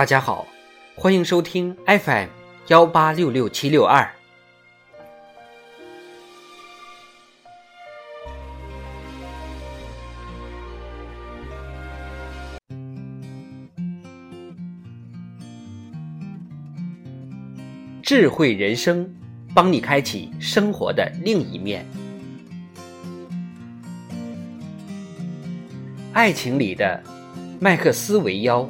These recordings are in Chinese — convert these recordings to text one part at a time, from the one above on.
大家好，欢迎收听 FM 幺八六六七六二。智慧人生，帮你开启生活的另一面。爱情里的麦克斯韦妖。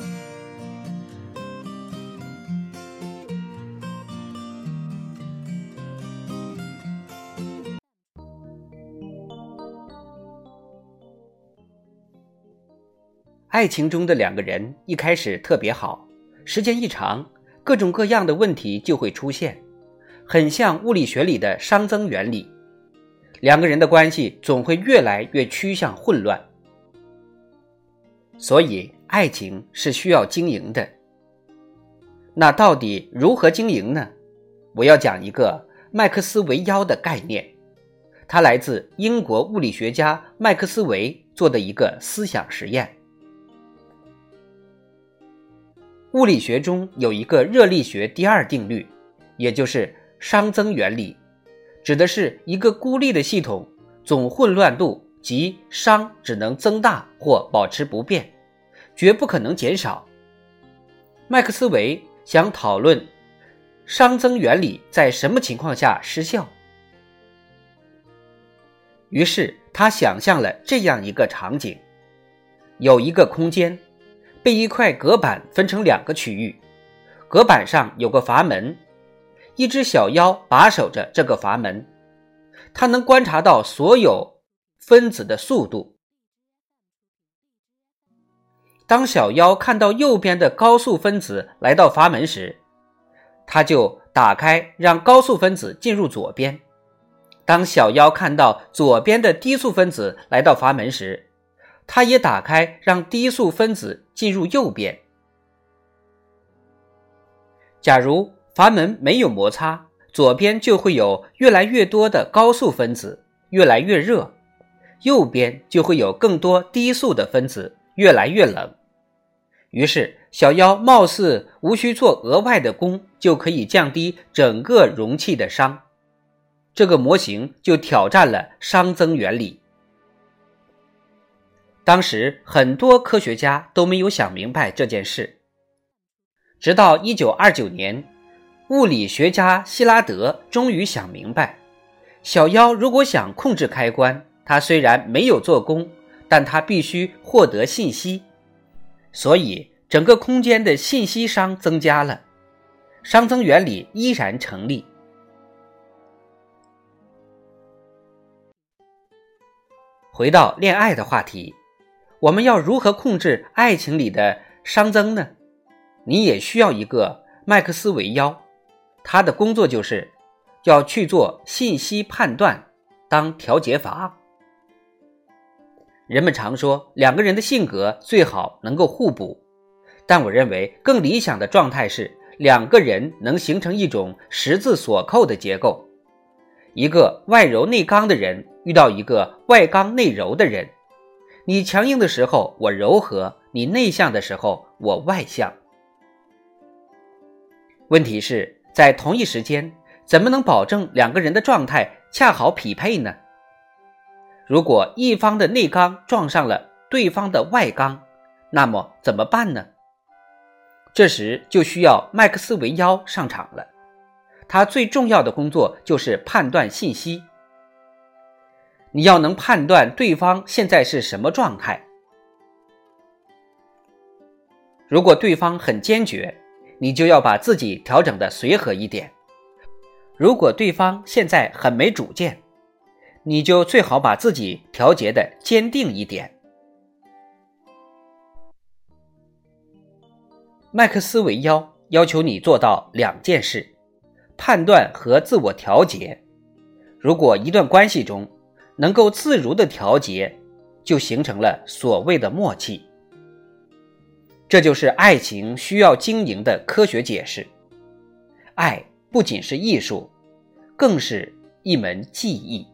爱情中的两个人一开始特别好，时间一长，各种各样的问题就会出现，很像物理学里的熵增原理，两个人的关系总会越来越趋向混乱。所以，爱情是需要经营的。那到底如何经营呢？我要讲一个麦克斯韦妖的概念，它来自英国物理学家麦克斯韦做的一个思想实验。物理学中有一个热力学第二定律，也就是熵增原理，指的是一个孤立的系统总混乱度及熵只能增大或保持不变，绝不可能减少。麦克斯韦想讨论熵增原理在什么情况下失效，于是他想象了这样一个场景：有一个空间。被一块隔板分成两个区域，隔板上有个阀门，一只小妖把守着这个阀门，它能观察到所有分子的速度。当小妖看到右边的高速分子来到阀门时，它就打开让高速分子进入左边；当小妖看到左边的低速分子来到阀门时，它也打开，让低速分子进入右边。假如阀门没有摩擦，左边就会有越来越多的高速分子，越来越热；右边就会有更多低速的分子，越来越冷。于是，小妖貌似无需做额外的功，就可以降低整个容器的熵。这个模型就挑战了熵增原理。当时很多科学家都没有想明白这件事，直到一九二九年，物理学家希拉德终于想明白：小妖如果想控制开关，它虽然没有做功，但它必须获得信息，所以整个空间的信息熵增加了，熵增原理依然成立。回到恋爱的话题。我们要如何控制爱情里的熵增呢？你也需要一个麦克斯韦妖，他的工作就是要去做信息判断，当调节阀。人们常说两个人的性格最好能够互补，但我认为更理想的状态是两个人能形成一种十字锁扣的结构，一个外柔内刚的人遇到一个外刚内柔的人。你强硬的时候，我柔和；你内向的时候，我外向。问题是在同一时间，怎么能保证两个人的状态恰好匹配呢？如果一方的内刚撞上了对方的外刚，那么怎么办呢？这时就需要麦克斯韦妖上场了。他最重要的工作就是判断信息。你要能判断对方现在是什么状态。如果对方很坚决，你就要把自己调整的随和一点；如果对方现在很没主见，你就最好把自己调节的坚定一点。麦克斯韦妖要求你做到两件事：判断和自我调节。如果一段关系中，能够自如的调节，就形成了所谓的默契。这就是爱情需要经营的科学解释。爱不仅是艺术，更是一门技艺。